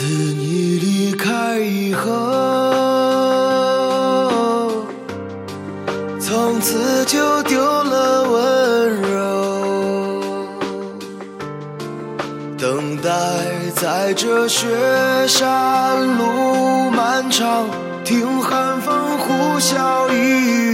自你离开以后从此就丢了温柔。等待在这雪山路漫长听寒风呼啸依